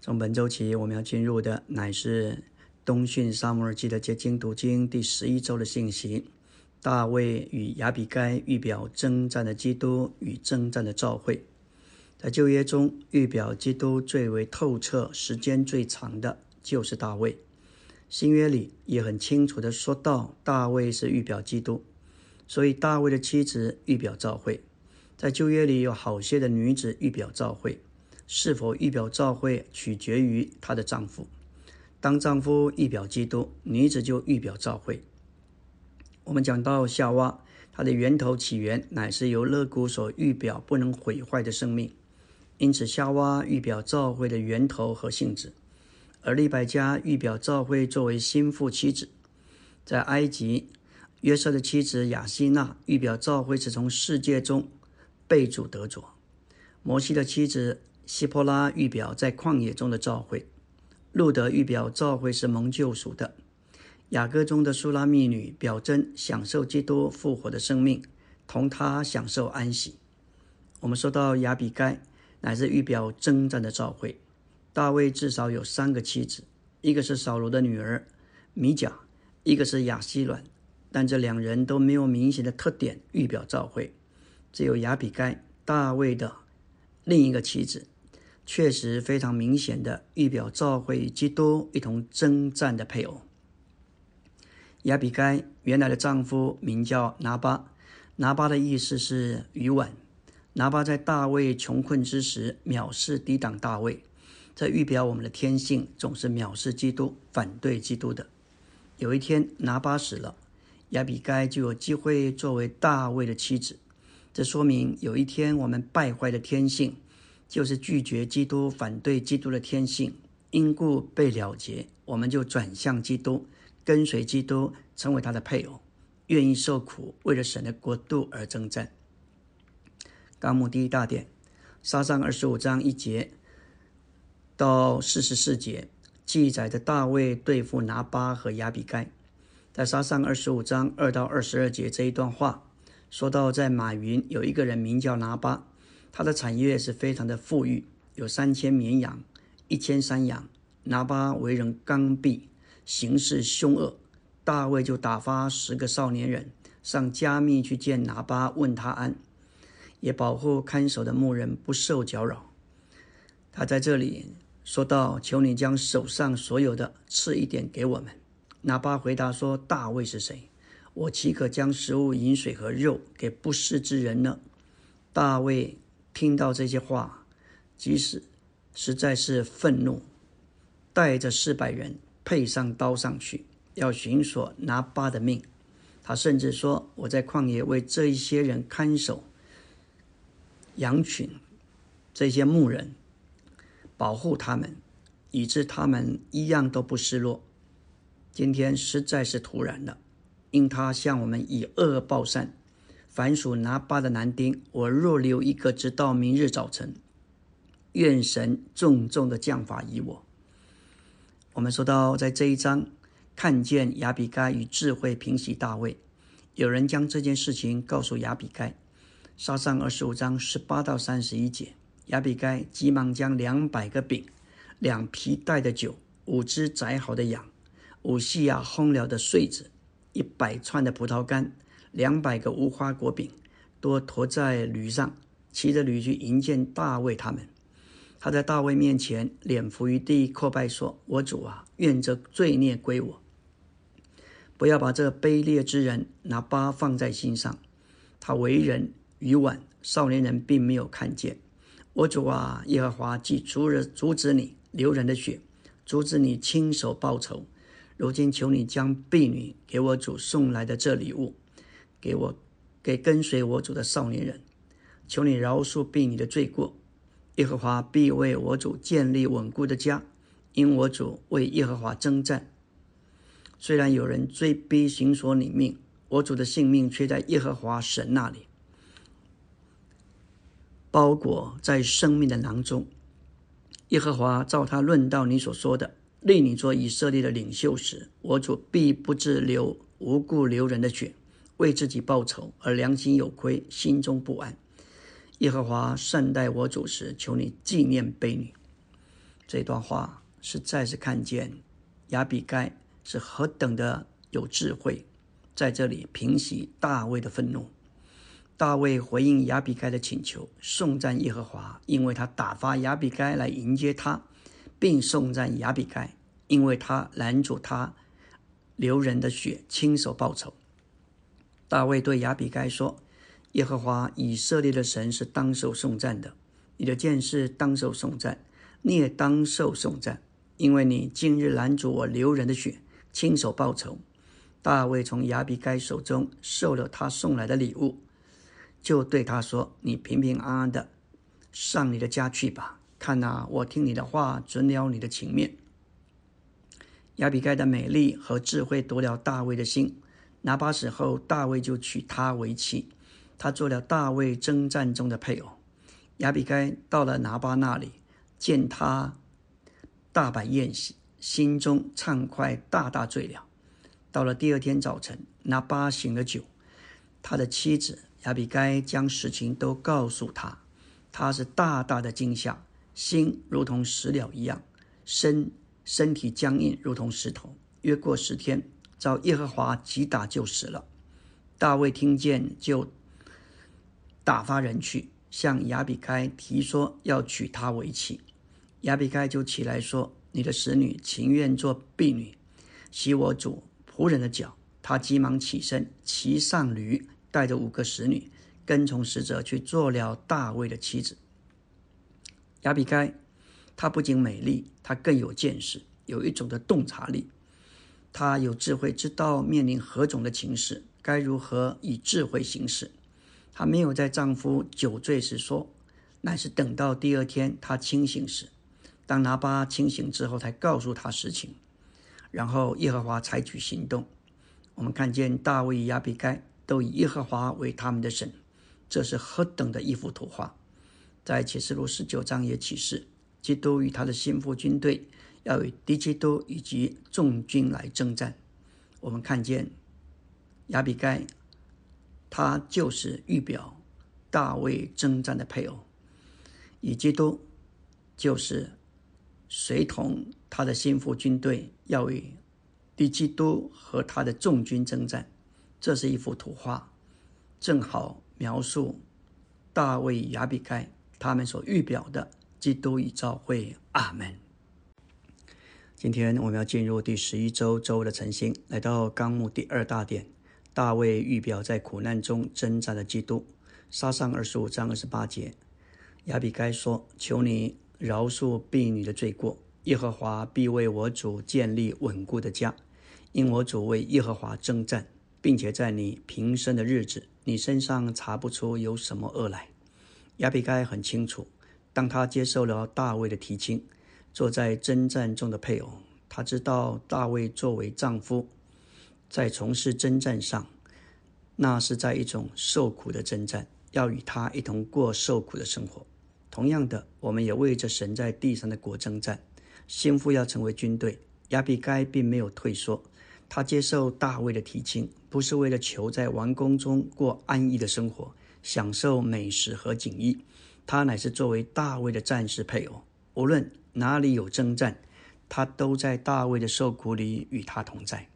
从本周起，我们要进入的乃是东讯沙摩尔记的结晶读经第十一周的信息。大卫与亚比该预表征战的基督与征战的召会。在旧约中，预表基督最为透彻、时间最长的就是大卫。新约里也很清楚的说到，大卫是预表基督，所以大卫的妻子预表召会。在旧约里有好些的女子预表召会。是否预表教会，取决于她的丈夫。当丈夫预表基督，女子就预表教会。我们讲到夏娃，它的源头起源乃是由肋骨所预表不能毁坏的生命，因此夏娃预表教会的源头和性质。而利百加预表教会作为心腹妻子。在埃及，约瑟的妻子雅西娜预表教会是从世界中被主得着。摩西的妻子。希波拉预表在旷野中的召会，路德预表召会是蒙救赎的，雅歌中的苏拉密女表征享受基督复活的生命，同他享受安息。我们说到亚比该，乃是预表征战的召会。大卫至少有三个妻子，一个是扫罗的女儿米甲，一个是亚西卵，但这两人都没有明显的特点预表召会，只有亚比该，大卫的另一个妻子。确实非常明显的预表召会基督一同征战的配偶。亚比该原来的丈夫名叫拿巴，拿巴的意思是鱼碗。拿巴在大卫穷困之时藐视抵挡大卫，这预表我们的天性总是藐视基督、反对基督的。有一天拿巴死了，亚比该就有机会作为大卫的妻子。这说明有一天我们败坏的天性。就是拒绝基督、反对基督的天性，因故被了结。我们就转向基督，跟随基督，成为他的配偶，愿意受苦，为了神的国度而征战。纲目第一大点，沙上二十五章一节到四十四节，记载着大卫对付拿巴和亚比该。在沙上二十五章二到二十二节这一段话，说到在马云有一个人名叫拿巴。他的产业是非常的富裕，有三千绵羊，一千山羊。拿巴为人刚愎，行事凶恶。大卫就打发十个少年人上加密去见拿巴，问他安，也保护看守的牧人不受搅扰。他在这里说道：“求你将手上所有的赐一点给我们。”拿巴回答说：“大卫是谁？我岂可将食物、饮水和肉给不识之人呢？”大卫。听到这些话，即使实在是愤怒，带着四百人配上刀上去，要寻索拿巴的命。他甚至说：“我在旷野为这一些人看守羊群，这些牧人保护他们，以致他们一样都不失落。今天实在是突然了，因他向我们以恶报善。”凡属拿巴的男丁，我若留一个，直到明日早晨，愿神重重的降罚于我。我们说到，在这一章看见亚比该与智慧平息大卫，有人将这件事情告诉亚比该。杀上二十五章十八到三十一节，亚比该急忙将两百个饼、两皮带的酒、五只宰好的羊、五细亚烘了的穗子、一百串的葡萄干。两百个无花果饼，都驮在驴上，骑着驴去迎接大卫他们。他在大卫面前脸伏于地，叩拜说：“我主啊，愿这罪孽归我，不要把这卑劣之人拿巴放在心上。他为人愚顽，少年人并没有看见。我主啊，耶和华既阻止阻止你流人的血，阻止你亲手报仇，如今求你将婢女给我主送来的这礼物。”给我，给跟随我主的少年人，求你饶恕婢女的罪过。耶和华必为我主建立稳固的家，因我主为耶和华征战。虽然有人追逼行索你命，我主的性命却在耶和华神那里，包裹在生命的囊中。耶和华照他论到你所说的，立你做以色列的领袖时，我主必不自流无故流人的血。为自己报仇而良心有亏，心中不安。耶和华善待我主时，求你纪念卑女。这段话实在是看见亚比该是何等的有智慧，在这里平息大卫的愤怒。大卫回应亚比该的请求，颂赞耶和华，因为他打发亚比该来迎接他，并颂赞亚比该，因为他拦阻他流人的血，亲手报仇。大卫对亚比该说：“耶和华以色列的神是当受颂赞的，你的剑是当受颂赞，你也当受颂赞，因为你今日拦阻我流人的血，亲手报仇。”大卫从亚比该手中受了他送来的礼物。就对他说：“你平平安安的上你的家去吧。看呐，我听你的话，准了你的情面。”亚比该的美丽和智慧夺了大卫的心。拿巴死后，大卫就娶她为妻，她做了大卫征战中的配偶。亚比该到了拿巴那里，见他大摆宴席，心中畅快，大大醉了。到了第二天早晨，拿巴醒了酒，他的妻子。亚比该将实情都告诉他，他是大大的惊吓，心如同死了一样，身身体僵硬如同石头。约过十天，遭耶和华击打就死了。大卫听见，就打发人去向亚比该提说要娶她为妻。亚比该就起来说：“你的使女情愿做婢女，洗我主仆人的脚。”他急忙起身，骑上驴。带着五个使女，跟从使者去做了大卫的妻子。亚比该，她不仅美丽，她更有见识，有一种的洞察力。她有智慧，知道面临何种的情势，该如何以智慧行事。她没有在丈夫酒醉时说，乃是等到第二天她清醒时，当拿巴清醒之后，才告诉她实情。然后耶和华采取行动。我们看见大卫与亚比该。都以耶和华为他们的神，这是何等的一幅图画！在启示录十九章也启示，基督与他的心腹军队要与敌基督以及众军来征战。我们看见亚比该，他就是预表大卫征战的配偶，以基督就是随同他的心腹军队要与敌基督和他的众军征战。这是一幅图画，正好描述大卫亚比该他们所预表的基督已召会。阿门。今天我们要进入第十一周周的晨星，来到纲目第二大点。大卫预表在苦难中挣扎的基督。杀上二十五章二十八节，亚比该说：“求你饶恕婢女的罪过，耶和华必为我主建立稳固的家，因我主为耶和华征战。”并且在你平生的日子，你身上查不出有什么恶来。亚比该很清楚，当他接受了大卫的提亲，坐在征战中的配偶，他知道大卫作为丈夫，在从事征战上，那是在一种受苦的征战，要与他一同过受苦的生活。同样的，我们也为着神在地上的国征战，心腹要成为军队。亚比该并没有退缩。他接受大卫的提亲，不是为了求在王宫中过安逸的生活，享受美食和锦衣，他乃是作为大卫的战士配偶。无论哪里有征战，他都在大卫的受苦里与他同在。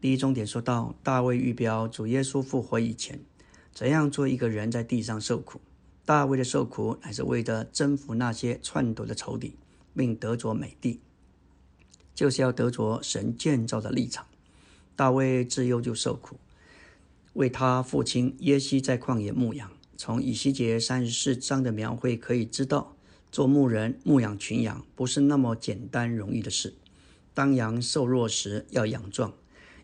第一重点说到，大卫预表主耶稣复活以前，怎样做一个人在地上受苦。大卫的受苦乃是为了征服那些篡夺的仇敌，并得着美地。就是要得着神建造的立场。大卫自幼就受苦，为他父亲耶西在旷野牧羊。从以西结三十四章的描绘可以知道，做牧人牧养群羊不是那么简单容易的事。当羊瘦弱时要养壮，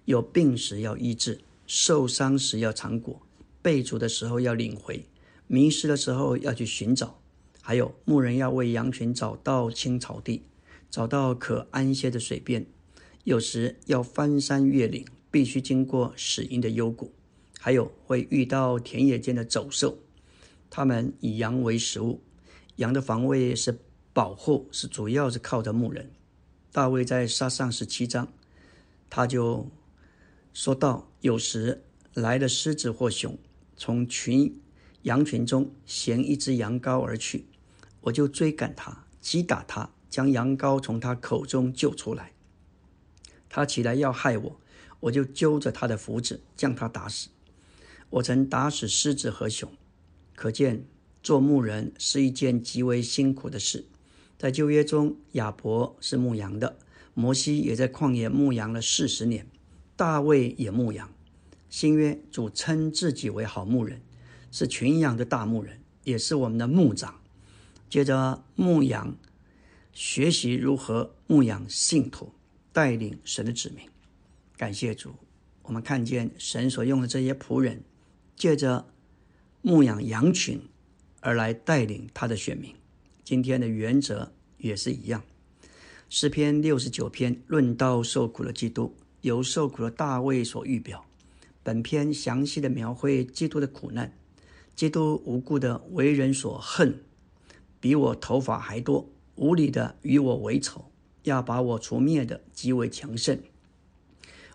有病时要医治，受伤时要尝果，被逐的时候要领回，迷失的时候要去寻找。还有牧人要为羊群找到青草地。找到可安歇的水边，有时要翻山越岭，必须经过死荫的幽谷，还有会遇到田野间的走兽，他们以羊为食物，羊的防卫是保护，是主要是靠着牧人。大卫在杀上十七章，他就说到，有时来了狮子或熊，从群羊群中衔一只羊羔而去，我就追赶他，击打他。将羊羔从他口中救出来。他起来要害我，我就揪着他的胡子，将他打死。我曾打死狮子和熊，可见做牧人是一件极为辛苦的事。在旧约中，亚伯是牧羊的，摩西也在旷野牧羊了四十年，大卫也牧羊。新约主称自己为好牧人，是群羊的大牧人，也是我们的牧长。接着牧羊，学习如何牧养信徒。带领神的子民，感谢主。我们看见神所用的这些仆人，借着牧养羊群而来带领他的选民。今天的原则也是一样。诗篇六十九篇论到受苦的基督，由受苦的大卫所预表。本篇详细的描绘基督的苦难，基督无故的为人所恨，比我头发还多，无理的与我为仇。要把我除灭的极为强盛，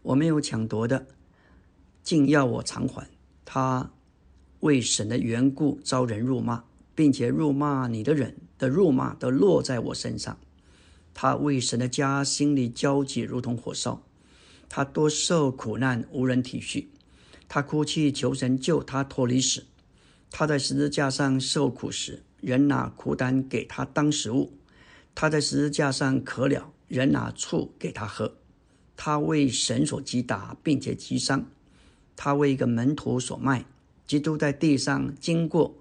我没有抢夺的，竟要我偿还。他为神的缘故遭人辱骂，并且辱骂你的人的辱骂都落在我身上。他为神的家心里焦急，如同火烧。他多受苦难，无人体恤。他哭泣求神救他脱离死。他在十字架上受苦时，人拿苦胆给他当食物。他在十字架上渴了，人拿醋给他喝。他为神所击打，并且击伤。他为一个门徒所卖。基督在地上经过，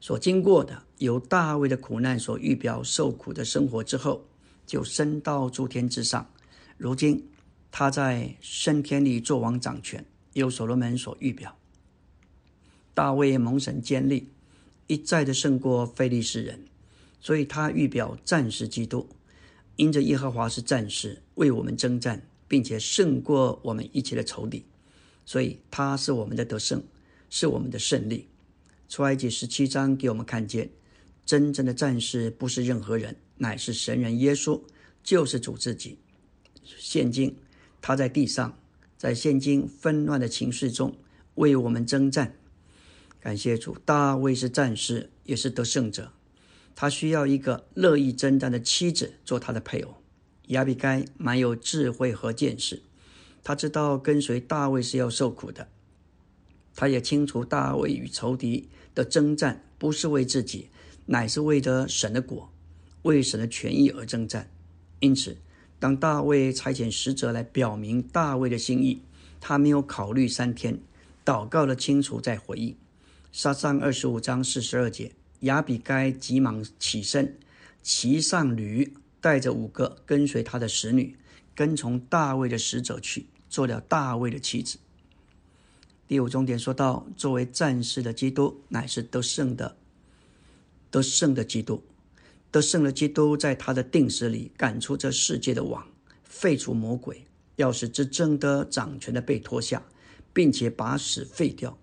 所经过的由大卫的苦难所预表受苦的生活之后，就升到诸天之上。如今他在升天里作王掌权，由所罗门所预表。大卫蒙神坚立，一再的胜过非利士人。所以他预表战士基督，因着耶和华是战士，为我们征战，并且胜过我们一切的仇敌，所以他是我们的得胜，是我们的胜利。出埃及十七章给我们看见，真正的战士不是任何人，乃是神人耶稣，就是主自己。现今他在地上，在现今纷乱的情绪中为我们征战。感谢主，大卫是战士，也是得胜者。他需要一个乐意征战的妻子做他的配偶。亚比该蛮有智慧和见识，他知道跟随大卫是要受苦的。他也清楚大卫与仇敌的征战不是为自己，乃是为着神的果，为神的权益而征战。因此，当大卫差遣使者来表明大卫的心意，他没有考虑三天，祷告了清楚再回应。撒上二十五章四十二节。亚比该急忙起身，骑上驴，带着五个跟随他的使女，跟从大卫的使者去，做了大卫的妻子。第五重点说到，作为战士的基督，乃是得胜的，得胜的基督，得胜的基督，在他的定时里赶出这世界的网，废除魔鬼，要使执政的掌权的被脱下，并且把死废掉。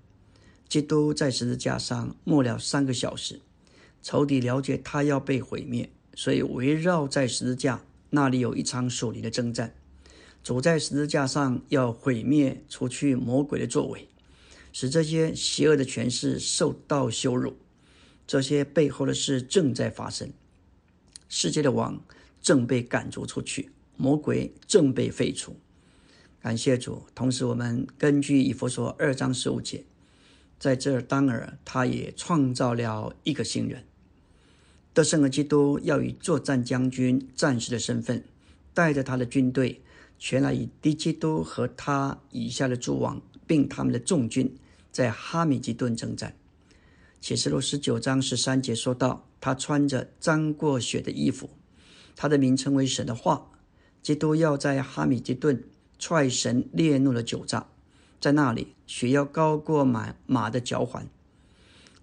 基督在十字架上默了三个小时。仇敌了解他要被毁灭，所以围绕在十字架那里有一场属灵的征战。主在十字架上要毁灭、除去魔鬼的作为，使这些邪恶的权势受到羞辱。这些背后的事正在发生。世界的王正被赶逐出去，魔鬼正被废除。感谢主。同时，我们根据以弗所二章十五节，在这儿当儿，他也创造了一个新人。得胜的基督要以作战将军、战士的身份，带着他的军队，全来与敌基督和他以下的诸王，并他们的众军，在哈米吉顿征战。启示录十九章十三节说到，他穿着沾过血的衣服，他的名称为神的话。基督要在哈米吉顿踹神烈怒的酒炸，在那里血要高过马马的脚环。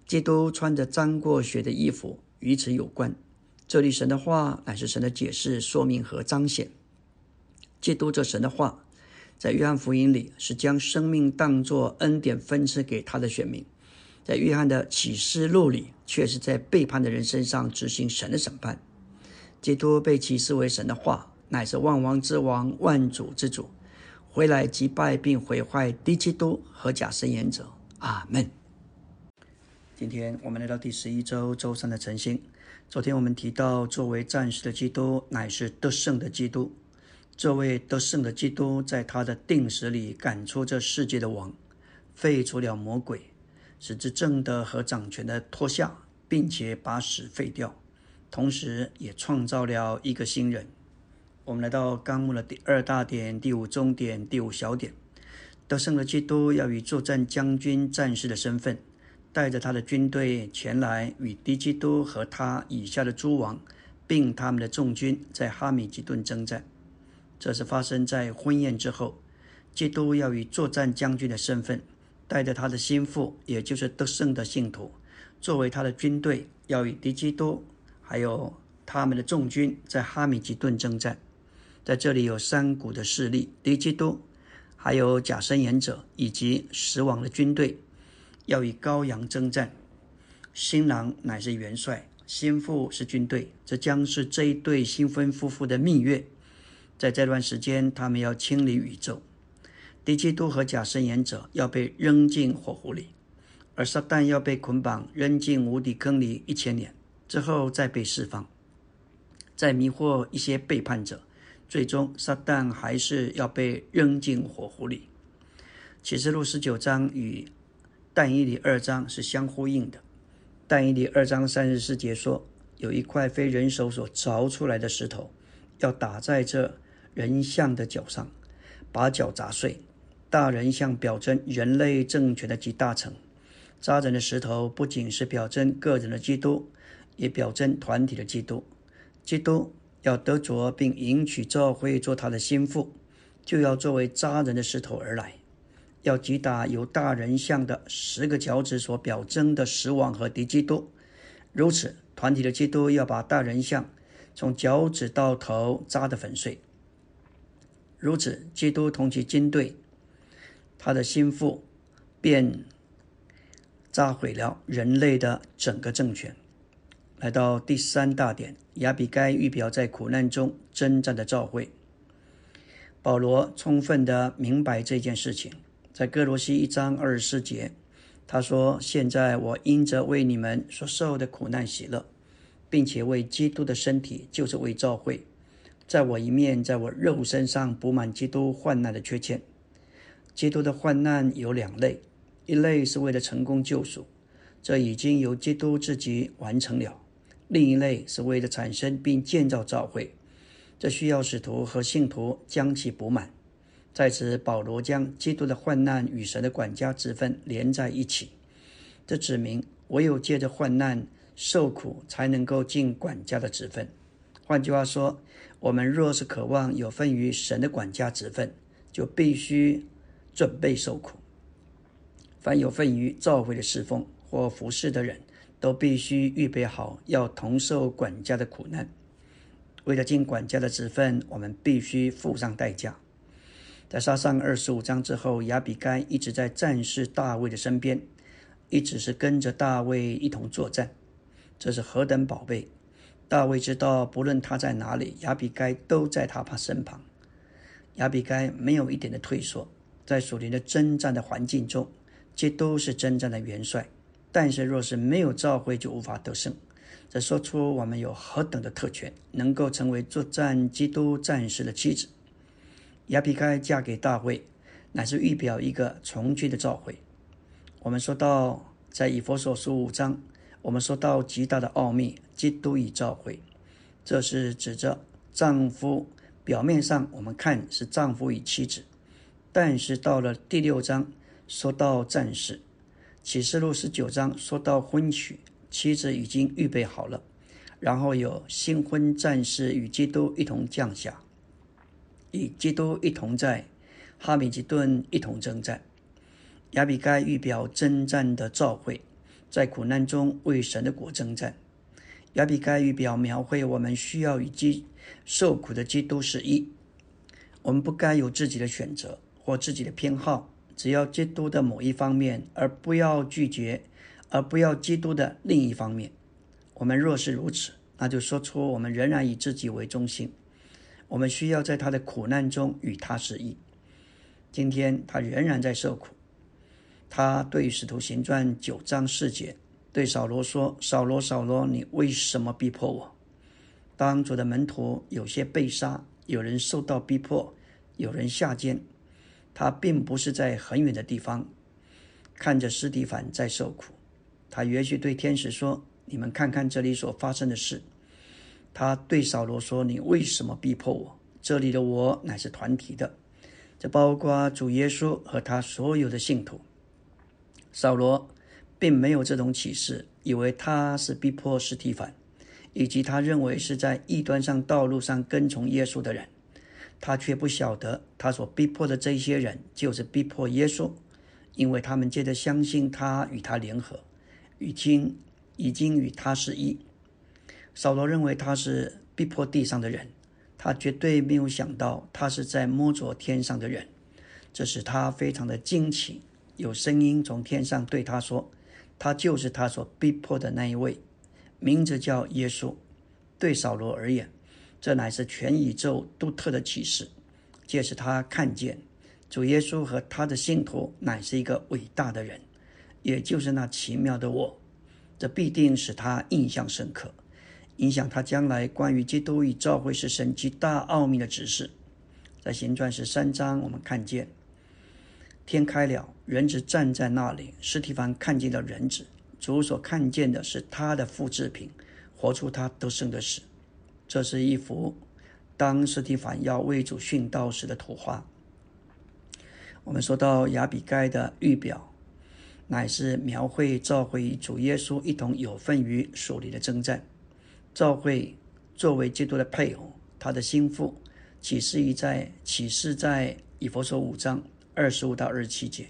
基督穿着沾过血的衣服。与此有关，这里神的话乃是神的解释、说明和彰显。基督这神的话，在约翰福音里是将生命当作恩典分赐给他的选民；在约翰的启示录里，却是在背叛的人身上执行神的审判。基督被启示为神的话，乃是万王之王、万主之主，回来击败并毁坏敌基督和假神言者。阿门。今天我们来到第十一周周三的晨星，昨天我们提到，作为战士的基督乃是得胜的基督。这位得胜的基督在他的定时里赶出这世界的王，废除了魔鬼，使之正的和掌权的脱下，并且把屎废掉，同时也创造了一个新人。我们来到纲目的第二大点、第五中点、第五小点。得胜的基督要以作战将军、战士的身份。带着他的军队前来与敌基督和他以下的诸王，并他们的众军在哈米吉顿征战。这是发生在婚宴之后。基督要以作战将军的身份，带着他的心腹，也就是得胜的信徒，作为他的军队，要与敌基督还有他们的众军在哈米吉顿征战。在这里有三股的势力：敌基督，还有假申言者以及死亡的军队。要与羔羊征战，新郎乃是元帅，新妇是军队。这将是这一对新婚夫妇的蜜月。在这段时间，他们要清理宇宙。敌基督和假圣言者要被扔进火湖里，而撒旦要被捆绑扔进无底坑里一千年之后再被释放，再迷惑一些背叛者。最终，撒旦还是要被扔进火湖里。启示录十九章与。但以理二章是相呼应的。但以理二章三十四节说，有一块非人手所凿出来的石头，要打在这人像的脚上，把脚砸碎。大人像表征人类政权的集大成。扎人的石头不仅是表征个人的基督，也表征团体的基督。基督要得着并迎娶教会做他的心腹，就要作为扎人的石头而来。要击打由大人像的十个脚趾所表征的死亡和敌基督，如此团体的基督要把大人像从脚趾到头扎得粉碎。如此，基督同其军队，他的心腹便炸毁了人类的整个政权。来到第三大点，亚比该预表在苦难中征战的召会。保罗充分的明白这件事情。在哥罗西一章二十四节，他说：“现在我因着为你们所受的苦难喜乐，并且为基督的身体，就是为教会，在我一面，在我肉身上补满基督患难的缺欠。基督的患难有两类，一类是为了成功救赎，这已经由基督自己完成了；另一类是为了产生并建造教会，这需要使徒和信徒将其补满。”在此，保罗将基督的患难与神的管家之分连在一起，这指明唯有借着患难受苦，才能够尽管家的职分。换句话说，我们若是渴望有份于神的管家职分，就必须准备受苦。凡有份于召会的侍奉或服侍的人，都必须预备好要同受管家的苦难。为了尽管家的职分，我们必须付上代价。在杀上二十五章之后，亚比该一直在战士大卫的身边，一直是跟着大卫一同作战。这是何等宝贝！大卫知道，不论他在哪里，亚比该都在他旁身旁。亚比该没有一点的退缩，在属灵的征战的环境中，这都是征战的元帅。但是，若是没有召会，就无法得胜。这说出我们有何等的特权，能够成为作战基督战士的妻子。亚比该嫁给大卫，乃是预表一个从军的召会。我们说到，在以佛所书五章，我们说到极大的奥秘，基督与召会，这是指着丈夫。表面上我们看是丈夫与妻子，但是到了第六章，说到战士。启示录十九章说到婚娶，妻子已经预备好了，然后有新婚战士与基督一同降下。与基督一同在哈米吉顿一同征战，亚比该预表征战的召会，在苦难中为神的国征战。亚比该预表描绘我们需要与基受苦的基督是一。我们不该有自己的选择或自己的偏好，只要基督的某一方面，而不要拒绝，而不要基督的另一方面。我们若是如此，那就说出我们仍然以自己为中心。我们需要在他的苦难中与他是意。今天他仍然在受苦。他对《使徒行传》九章四节对扫罗说：“扫罗，扫罗，你为什么逼迫我？”当主的门徒有些被杀，有人受到逼迫，有人下监，他并不是在很远的地方看着斯蒂凡在受苦。他也许对天使说：“你们看看这里所发生的事。”他对扫罗说：“你为什么逼迫我？这里的我乃是团体的，这包括主耶稣和他所有的信徒。”扫罗并没有这种启示，以为他是逼迫斯提凡，以及他认为是在异端上道路上跟从耶稣的人。他却不晓得，他所逼迫的这些人就是逼迫耶稣，因为他们接着相信他与他联合，已经已经与他是一。扫罗认为他是逼迫地上的人，他绝对没有想到他是在摸着天上的人，这使他非常的惊奇。有声音从天上对他说：“他就是他所逼迫的那一位，名字叫耶稣。”对扫罗而言，这乃是全宇宙独特的启示。届时他看见主耶稣和他的信徒乃是一个伟大的人，也就是那奇妙的我。这必定使他印象深刻。影响他将来关于基督与教会是神极大奥秘的指示，在行传十三章，我们看见天开了，人子站在那里。斯提凡看见了人子，主所看见的是他的复制品，活出他得胜的死。这是一幅当斯提凡要为主殉道时的图画。我们说到亚比盖的预表，乃是描绘教会与主耶稣一同有份于属灵的征战。教会作为基督的配偶，他的心腹启示于在启示在以佛所五章二十五到二十七节。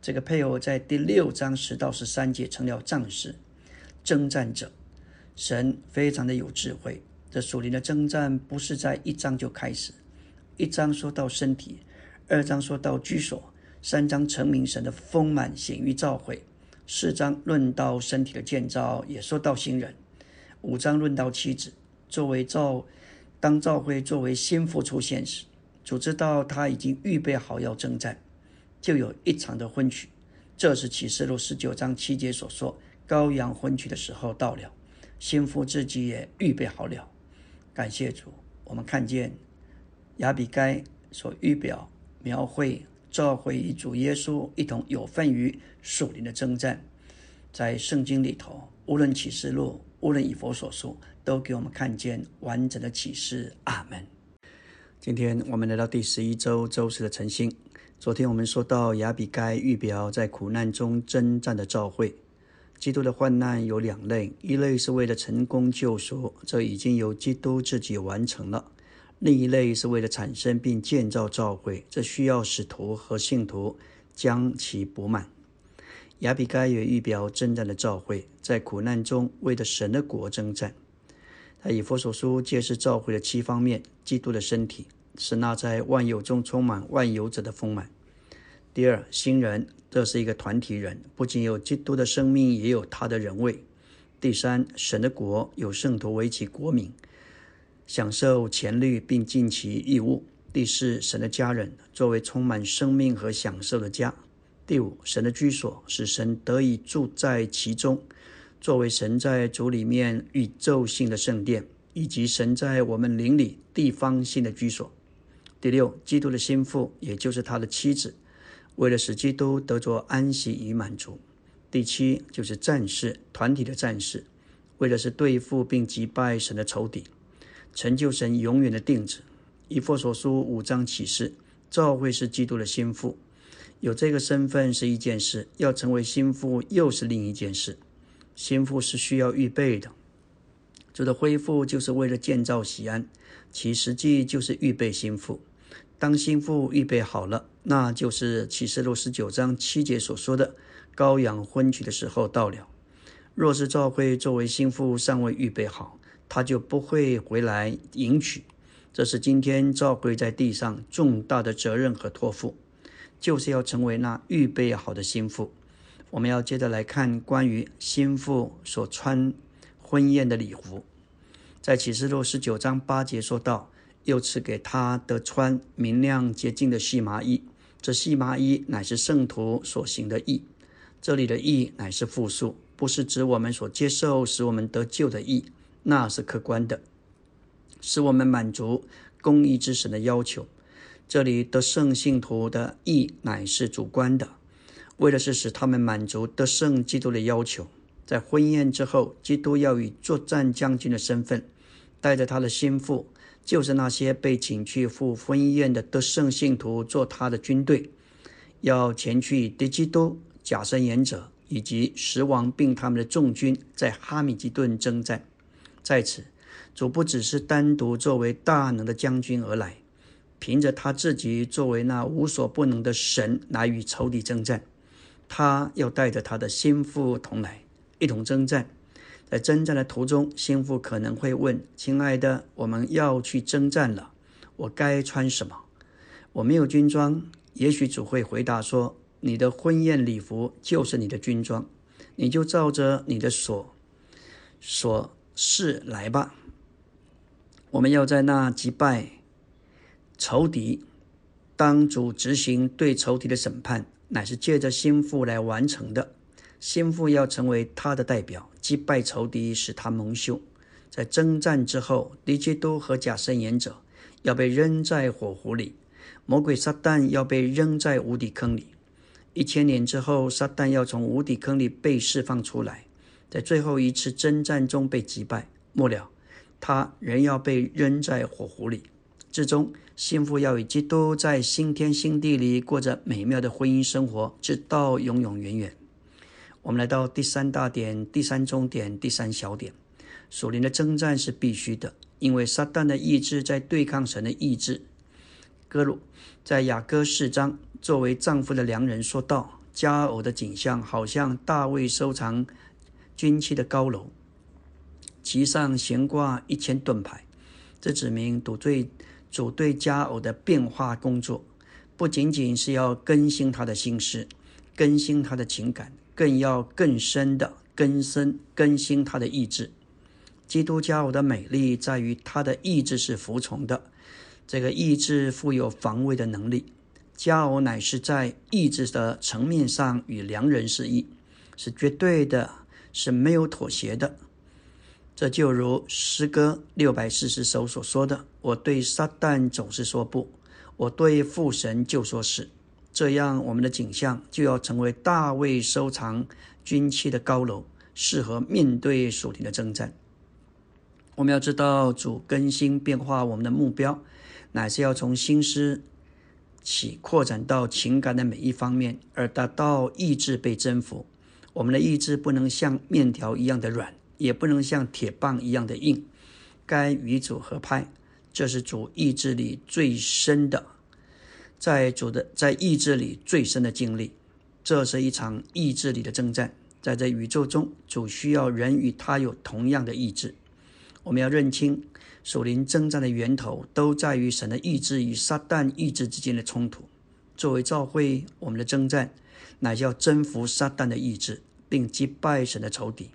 这个配偶在第六章十到十三节成了战士、征战者。神非常的有智慧，这属灵的征战不是在一章就开始。一章说到身体，二章说到居所，三章成名神的丰满显于召会，四章论到身体的建造，也说到新人。五章论到妻子，作为赵，当召会作为先父出现时，主知道他已经预备好要征战，就有一场的婚娶。这是启示录十九章七节所说，羔羊婚娶的时候到了，先父自己也预备好了。感谢主，我们看见亚比该所预表描绘召回与主耶稣一同有份于属灵的征战，在圣经里头，无论启示录。无论以佛所述，都给我们看见完整的启示。阿门。今天我们来到第十一周周四的晨星。昨天我们说到亚比该预表在苦难中征战的召会。基督的患难有两类，一类是为了成功救赎，这已经由基督自己完成了；另一类是为了产生并建造召会，这需要使徒和信徒将其补满。亚比该也预表征战的召会，在苦难中为着神的国征战。他以佛所书揭示召会的七方面：基督的身体是那在万有中充满万有者的丰满。第二，新人，这是一个团体人，不仅有基督的生命，也有他的人位。第三，神的国有圣徒为其国民，享受权律并尽其义务。第四，神的家人作为充满生命和享受的家。第五，神的居所使神得以住在其中，作为神在主里面宇宙性的圣殿，以及神在我们灵里地方性的居所。第六，基督的心腹，也就是他的妻子，为了使基督得着安息与满足。第七，就是战士团体的战士，为了是对付并击败神的仇敌，成就神永远的定旨。以弗所书五章启示，教会是基督的心腹。有这个身份是一件事，要成为心腹又是另一件事。心腹是需要预备的，主的恢复就是为了建造喜安，其实际就是预备心腹。当心腹预备好了，那就是启示录十九章七节所说的羔羊婚娶的时候到了。若是赵会作为心腹尚未预备好，他就不会回来迎娶。这是今天赵会在地上重大的责任和托付。就是要成为那预备好的心腹。我们要接着来看关于心腹所穿婚宴的礼服，在启示录十九章八节说道：“又赐给他得穿明亮洁净的细麻衣，这细麻衣乃是圣徒所行的义。这里的义乃是复数，不是指我们所接受使我们得救的义，那是客观的，使我们满足公义之神的要求。这里得圣信徒的义乃是主观的，为的是使他们满足得圣基督的要求。在婚宴之后，基督要以作战将军的身份，带着他的心腹，就是那些被请去赴婚宴的得圣信徒，做他的军队，要前去敌基督假神言者。以及十王并他们的众军在哈米吉顿征战，在此主不只是单独作为大能的将军而来，凭着他自己作为那无所不能的神来与仇敌征战，他要带着他的心腹同来一同征战。在征战的途中，心腹可能会问：“亲爱的，我们要去征战了，我该穿什么？我没有军装。”也许主会回答说。你的婚宴礼服就是你的军装，你就照着你的所所事来吧。我们要在那击败仇敌，当主执行对仇敌的审判，乃是借着心腹来完成的。心腹要成为他的代表，击败仇敌，使他蒙羞。在征战之后，敌基督和假圣言者要被扔在火湖里，魔鬼撒旦要被扔在无底坑里。一千年之后，撒旦要从无底坑里被释放出来，在最后一次征战中被击败。末了，他仍要被扔在火湖里。至终，幸福要与基督在新天新地里过着美妙的婚姻生活，直到永永远远。我们来到第三大点、第三中点、第三小点。属灵的征战是必须的，因为撒旦的意志在对抗神的意志。哥鲁在雅歌四章。作为丈夫的良人说道：“佳偶的景象好像大卫收藏军器的高楼，其上悬挂一千盾牌。这指明主对主对佳偶的变化工作，不仅仅是要更新他的心思，更新他的情感，更要更深的更深更新他的意志。基督教的美丽在于他的意志是服从的，这个意志富有防卫的能力。”教乃是在意志的层面上与良人是一，是绝对的，是没有妥协的。这就如诗歌六百四十首所说的：“我对撒旦总是说不，我对父神就说是。”这样，我们的景象就要成为大卫收藏军器的高楼，适合面对属灵的征战。我们要知道，主更新变化我们的目标，乃是要从心思。起扩展到情感的每一方面，而达到意志被征服。我们的意志不能像面条一样的软，也不能像铁棒一样的硬，该与主合拍。这是主意志里最深的，在主的在意志里最深的经历。这是一场意志里的征战，在这宇宙中，主需要人与他有同样的意志。我们要认清。属灵征战的源头都在于神的意志与撒旦意志之间的冲突。作为教会，我们的征战乃是要征服撒旦的意志，并击败神的仇敌。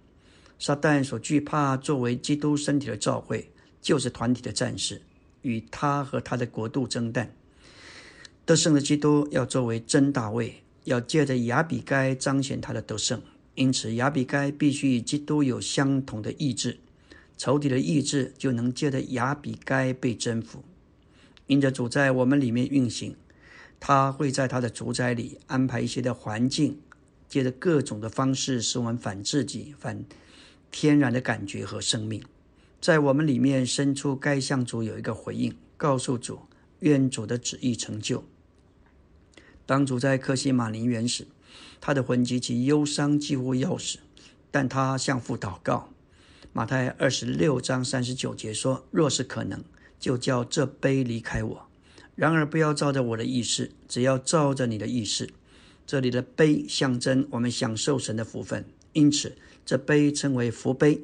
撒旦所惧怕作为基督身体的教会，就是团体的战士，与他和他的国度征战。得胜的基督要作为真大卫，要借着亚比该彰显他的得胜。因此，亚比该必须与基督有相同的意志。仇敌的意志就能借着亚比该被征服，因着主在我们里面运行，他会在他的主宰里安排一些的环境，借着各种的方式使我们反自己、反天然的感觉和生命，在我们里面伸出该向主有一个回应，告诉主愿主的旨意成就。当主在克西马林园时，他的魂极其忧伤，几乎要死，但他向父祷告。马太二十六章三十九节说：“若是可能，就叫这杯离开我；然而不要照着我的意思，只要照着你的意思。”这里的杯象征我们享受神的福分，因此这杯称为福杯。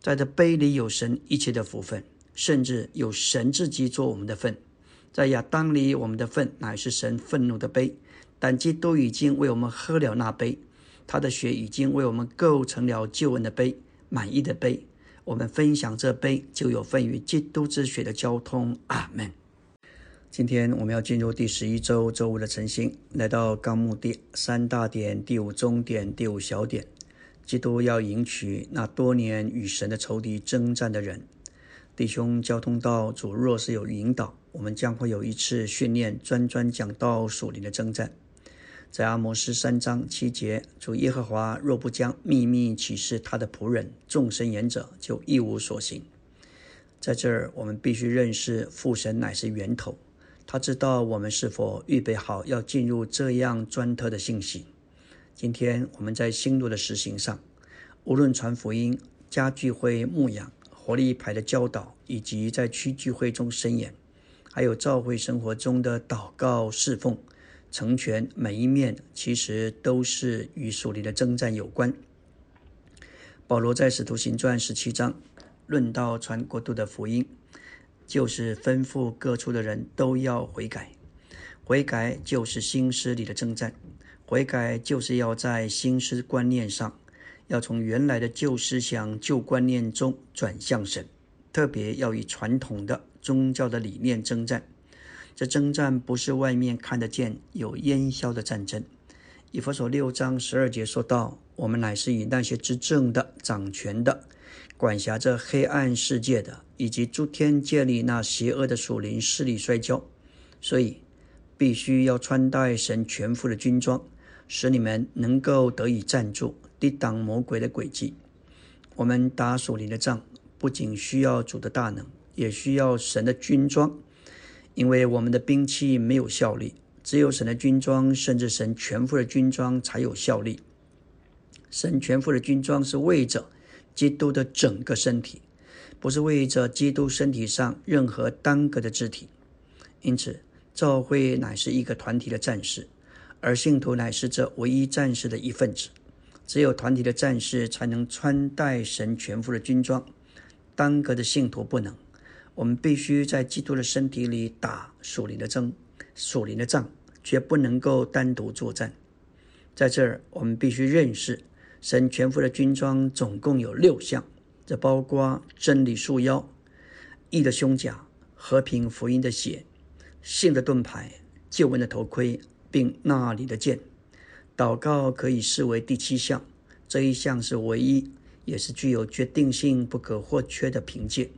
在这杯里有神一切的福分，甚至有神自己做我们的份。在亚当里，我们的份乃是神愤怒的杯，但基督已经为我们喝了那杯，他的血已经为我们构成了救恩的杯。满意的杯，我们分享这杯，就有份于基督之血的交通。阿门。今天我们要进入第十一周周五的晨星，来到纲目第三大点、第五中点、第五小点。基督要迎娶那多年与神的仇敌征战的人。弟兄交通道主若是有引导，我们将会有一次训练，专专讲到属灵的征战。在阿摩斯三章七节，主耶和华若不将秘密启示他的仆人众神言者，就一无所行。在这儿，我们必须认识父神乃是源头，他知道我们是否预备好要进入这样专特的信息。今天我们在新路的实行上，无论传福音、家聚会牧养、活力牌的教导，以及在区聚会中伸言，还有教会生活中的祷告侍奉、成全，每一面其实都是与属灵的征战有关。保罗在使徒行传十七章论到传国度的福音，就是吩咐各处的人都要悔改，悔改就是心思里的征战。悔改就是要在心思观念上，要从原来的旧思想、旧观念中转向神，特别要以传统的宗教的理念征战。这征战不是外面看得见有烟消的战争。以弗所六章十二节说道：“我们乃是以那些执政的、掌权的、管辖着黑暗世界的，以及诸天界里那邪恶的属灵势力摔跤，所以必须要穿戴神全副的军装。”使你们能够得以站住，抵挡魔鬼的诡计。我们打属灵的仗，不仅需要主的大能，也需要神的军装。因为我们的兵器没有效力，只有神的军装，甚至神全副的军装才有效力。神全副的军装是为着基督的整个身体，不是为着基督身体上任何单个的肢体。因此，教会乃是一个团体的战士。而信徒乃是这唯一战士的一份子，只有团体的战士才能穿戴神全副的军装，单个的信徒不能。我们必须在基督的身体里打属灵的争、属灵的仗，绝不能够单独作战。在这儿，我们必须认识神全副的军装总共有六项，这包括真理束腰、义的胸甲、和平福音的血、信的盾牌、救恩的头盔。并那里的剑，祷告可以视为第七项。这一项是唯一，也是具有决定性、不可或缺的凭借。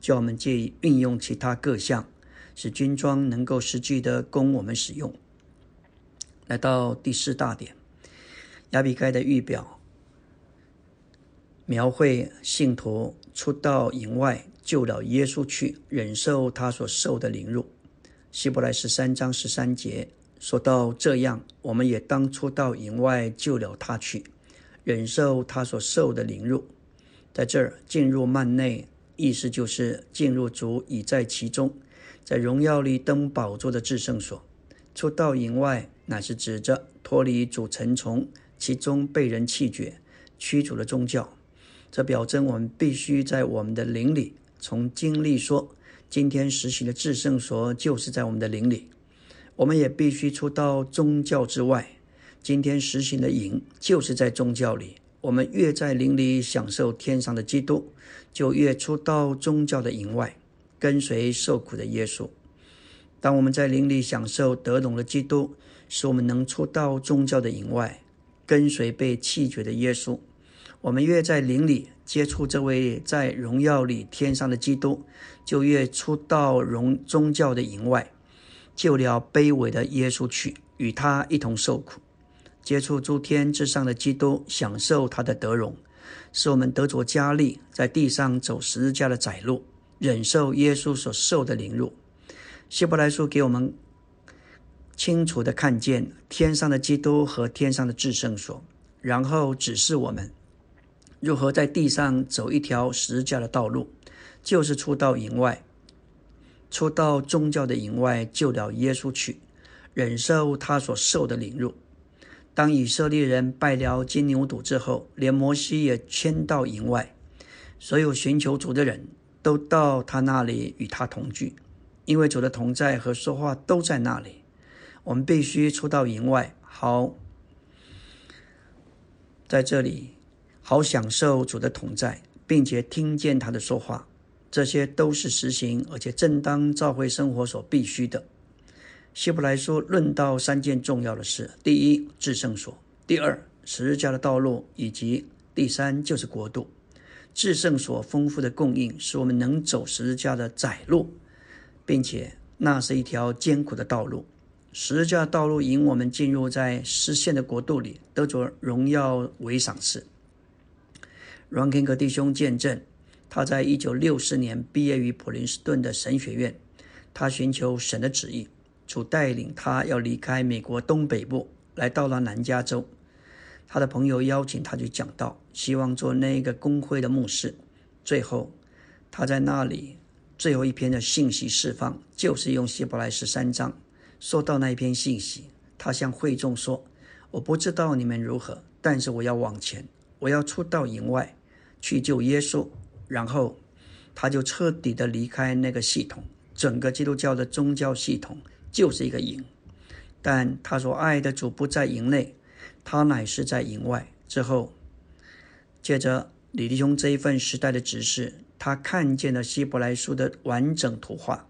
叫我们借以运用其他各项，使军装能够实际的供我们使用。来到第四大点，亚比该的预表，描绘信徒出到营外救了耶稣去，忍受他所受的凌辱。希伯来十三章十三节。说到这样，我们也当初到营外救了他去，忍受他所受的凌辱。在这儿进入幔内，意思就是进入主已在其中，在荣耀里登宝座的至圣所。出到营外，乃是指着脱离主尘从其中被人弃绝、驱逐了宗教。这表征我们必须在我们的灵里，从经历说，今天实行的至圣所就是在我们的灵里。我们也必须出到宗教之外。今天实行的营，就是在宗教里。我们越在灵里享受天上的基督，就越出到宗教的营外，跟随受苦的耶稣。当我们在灵里享受得荣的基督，使我们能出到宗教的营外，跟随被弃绝的耶稣。我们越在灵里接触这位在荣耀里天上的基督，就越出到荣宗教的营外。救了卑微的耶稣去，与他一同受苦，接触诸天之上的基督，享受他的德荣，使我们得着加力，在地上走十字架的窄路，忍受耶稣所受的凌辱。希伯来书给我们清楚的看见天上的基督和天上的至圣所，然后指示我们如何在地上走一条十字架的道路，就是出到营外。出到宗教的营外救了耶稣去，忍受他所受的凌辱。当以色列人拜了金牛犊之后，连摩西也迁到营外，所有寻求主的人都到他那里与他同聚，因为主的同在和说话都在那里。我们必须出到营外，好在这里好享受主的同在，并且听见他的说话。这些都是实行而且正当教会生活所必须的。希伯来说论到三件重要的事：第一，至圣所；第二，十字架的道路；以及第三就是国度。至圣所丰富的供应，使我们能走十字架的窄路，并且那是一条艰苦的道路。十字架道路引我们进入在实现的国度里，得着荣耀为赏赐。阮肯格弟兄见证，他在一九六四年毕业于普林斯顿的神学院，他寻求神的旨意，主带领他要离开美国东北部，来到了南加州。他的朋友邀请他去讲道，希望做那个工会的牧师。最后，他在那里最后一篇的信息释放，就是用希伯来十三章说到那一篇信息。他向会众说：“我不知道你们如何，但是我要往前，我要出到营外去救耶稣。”然后，他就彻底的离开那个系统。整个基督教的宗教系统就是一个营，但他所爱的主不在营内。他乃是在营外之后，接着李弟兄这一份时代的指示，他看见了希伯来书的完整图画。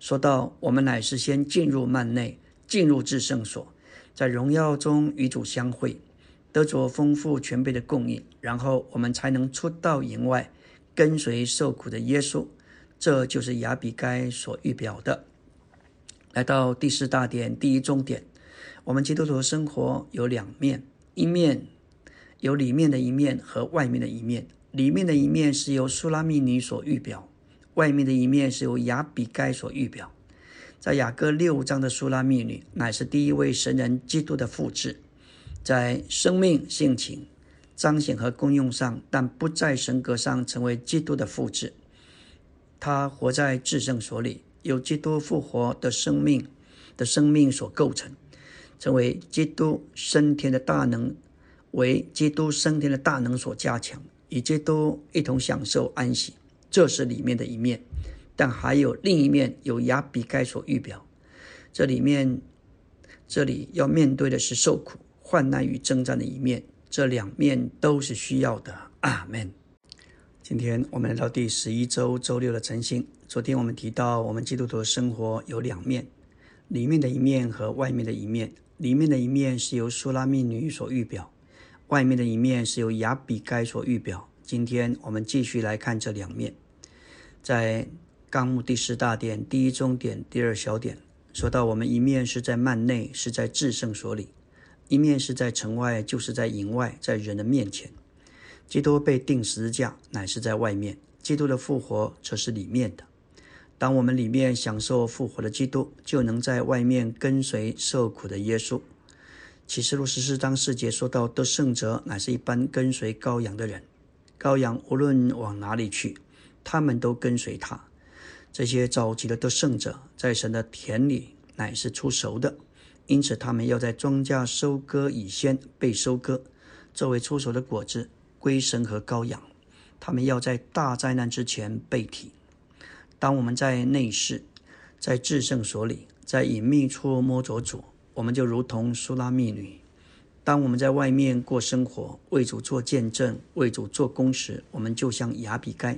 说到我们乃是先进入幔内，进入至圣所，在荣耀中与主相会，得着丰富全备的供应，然后我们才能出到营外，跟随受苦的耶稣。这就是亚比该所预表的。来到第四大点，第一终点。我们基督徒生活有两面，一面有里面的一面和外面的一面。里面的一面是由苏拉密女所预表，外面的一面是由亚比盖所预表。在雅各六章的苏拉密女乃是第一位神人基督的复制，在生命、性情、彰显和功用上，但不在神格上成为基督的复制。她活在至圣所里，由基督复活的生命的生命所构成。成为基督升天的大能，为基督升天的大能所加强，与基督一同享受安息，这是里面的一面。但还有另一面，有亚比该所预表。这里面，这里要面对的是受苦、患难与征战的一面，这两面都是需要的。阿门。今天我们来到第十一周周六的晨星。昨天我们提到，我们基督徒的生活有两面，里面的一面和外面的一面。里面的一面是由苏拉密女所预表，外面的一面是由亚比该所预表。今天我们继续来看这两面。在纲目第十大点第一中点第二小点说到，我们一面是在幔内，是在至圣所里；一面是在城外，就是在营外，在人的面前。基督被钉十字架，乃是在外面；基督的复活则是里面的。当我们里面享受复活的基督，就能在外面跟随受苦的耶稣。启示录十四章四节说到：“得胜者乃是一般跟随羔羊的人，羔羊无论往哪里去，他们都跟随他。”这些召集的得胜者，在神的田里乃是出熟的，因此他们要在庄稼收割以先被收割，作为出熟的果子归神和羔羊。他们要在大灾难之前被提。当我们在内室，在至圣所里，在隐秘处摸着主，我们就如同苏拉密女；当我们在外面过生活，为主做见证，为主做工时，我们就像亚比该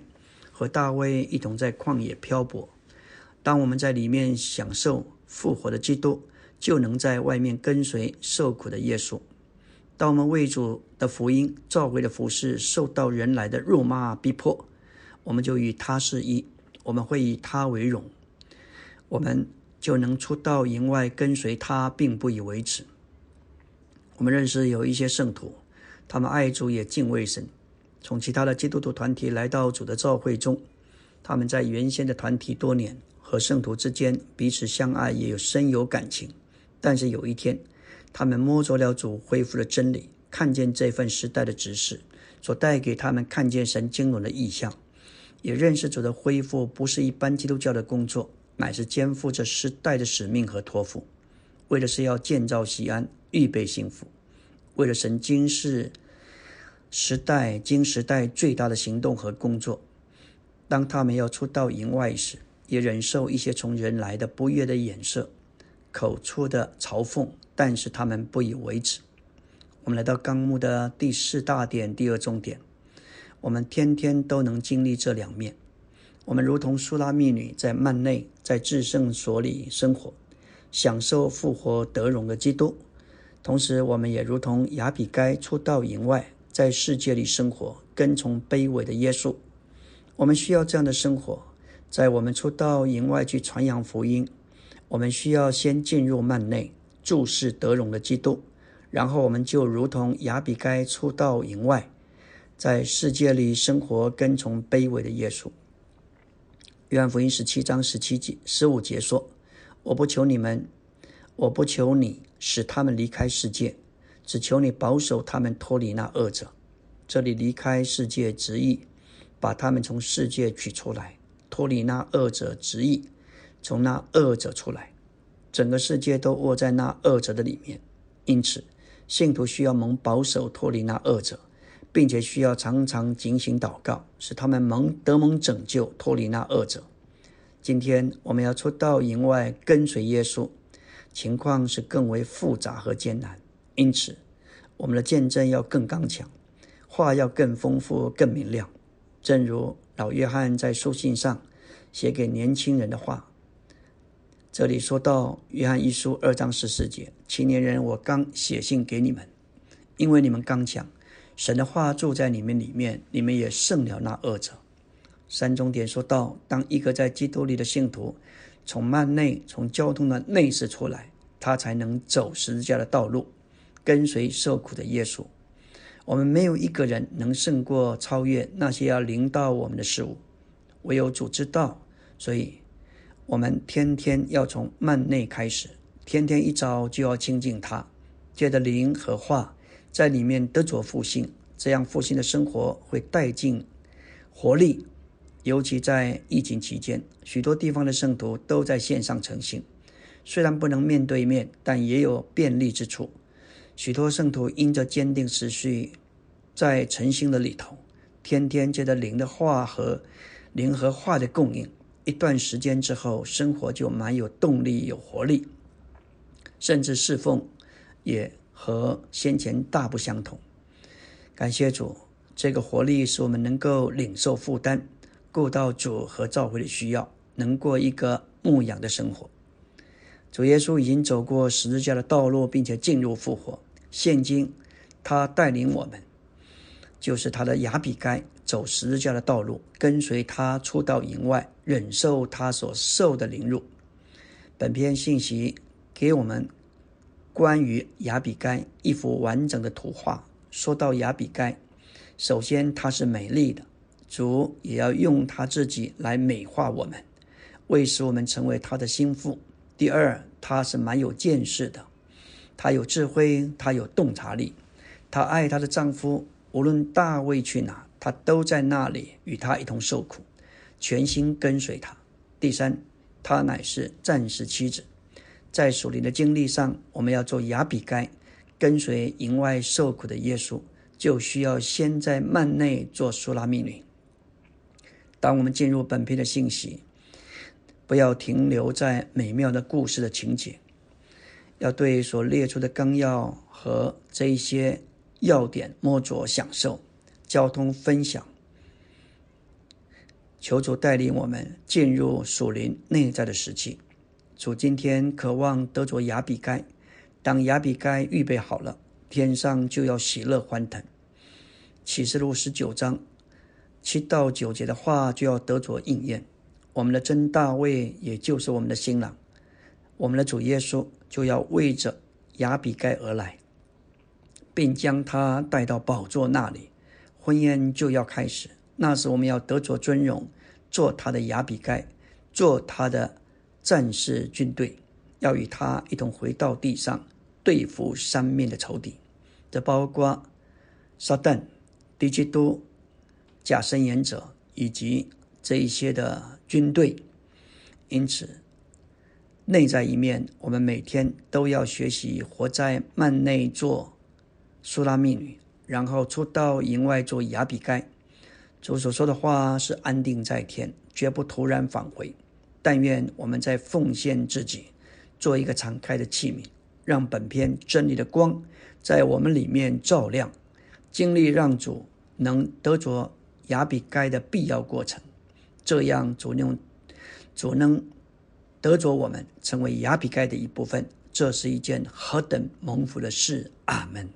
和大卫一同在旷野漂泊；当我们在里面享受复活的基督，就能在外面跟随受苦的耶稣；当我们为主的福音、召会的服饰受到人来的辱骂逼迫，我们就与他是一。我们会以他为荣，我们就能出到营外跟随他，并不以为耻。我们认识有一些圣徒，他们爱主也敬畏神，从其他的基督徒团体来到主的召会中。他们在原先的团体多年，和圣徒之间彼此相爱，也有深有感情。但是有一天，他们摸着了主恢复的真理，看见这份时代的指示所带给他们看见神经纶的意象。也认识主的恢复不是一般基督教的工作，乃是肩负着时代的使命和托付，为的是要建造西安，预备幸福，为了神经世时代经时代最大的行动和工作。当他们要出到营外时，也忍受一些从人来的不悦的眼色、口出的嘲讽，但是他们不以为耻。我们来到纲目的第四大点第二重点。我们天天都能经历这两面。我们如同苏拉密女在幔内，在至圣所里生活，享受复活得荣的基督；同时，我们也如同亚比该出到营外，在世界里生活，跟从卑微的耶稣。我们需要这样的生活，在我们出到营外去传扬福音。我们需要先进入幔内，注视德荣的基督，然后我们就如同亚比该出到营外，在世界里生活，跟从卑微的耶稣。约翰福音十七章十七节、十五节说：“我不求你们，我不求你使他们离开世界，只求你保守他们脱离那恶者。”这里离开世界直译，把他们从世界取出来，脱离那恶者直译，从那恶者出来。整个世界都握在那恶者的里面，因此信徒需要蒙保守，脱离那恶者。并且需要常常警醒祷告，使他们蒙得蒙拯救，脱离那恶者。今天我们要出到营外跟随耶稣，情况是更为复杂和艰难。因此，我们的见证要更刚强，话要更丰富、更明亮。正如老约翰在书信上写给年轻人的话，这里说到约翰一书二章十四节：“青年人，我刚写信给你们，因为你们刚强。”神的话住在你们里面，你们也胜了那恶者。三重点说到，当一个在基督里的信徒从幔内、从交通的内室出来，他才能走十字架的道路，跟随受苦的耶稣。我们没有一个人能胜过、超越那些要临到我们的事物，唯有主知道。所以，我们天天要从幔内开始，天天一早就要亲近他，借着灵和话。在里面得着复兴，这样复兴的生活会带进活力。尤其在疫情期间，许多地方的圣徒都在线上成行，虽然不能面对面，但也有便利之处。许多圣徒因着坚定持续在诚心的里头，天天借着灵的话和灵和话的供应，一段时间之后，生活就蛮有动力、有活力，甚至侍奉也。和先前大不相同。感谢主，这个活力使我们能够领受负担，顾到主和教会的需要，能过一个牧养的生活。主耶稣已经走过十字架的道路，并且进入复活。现今他带领我们，就是他的雅比该走十字架的道路，跟随他出到营外，忍受他所受的凌辱。本篇信息给我们。关于雅比该一幅完整的图画。说到雅比该，首先她是美丽的，主也要用她自己来美化我们，为使我们成为他的心腹。第二，她是蛮有见识的，她有智慧，她有洞察力，她爱她的丈夫，无论大卫去哪，他都在那里与他一同受苦，全心跟随他。第三，他乃是战士妻子。在属灵的经历上，我们要做雅比该，跟随营外受苦的耶稣，就需要先在幔内做苏拉密女。当我们进入本篇的信息，不要停留在美妙的故事的情节，要对所列出的纲要和这一些要点摸着享受，交通分享。求主带领我们进入属灵内在的时期。主今天渴望得着雅比该，当雅比该预备好了，天上就要喜乐欢腾。启示录十九章七到九节的话就要得着应验。我们的真大卫，也就是我们的新郎，我们的主耶稣，就要为着雅比该而来，并将他带到宝座那里，婚宴就要开始。那时我们要得着尊荣，做他的雅比盖，做他的。战士军队要与他一同回到地上，对付三面的仇敌，这包括撒旦、敌基督、假申言者以及这一些的军队。因此，内在一面，我们每天都要学习活在幔内做苏拉密女，然后出到营外做雅比该。主所说的话是安定在天，绝不突然返回。但愿我们在奉献自己，做一个敞开的器皿，让本篇真理的光在我们里面照亮，经历让主能得着亚比该的必要过程，这样主能主能得着我们成为亚比该的一部分，这是一件何等蒙福的事！阿门。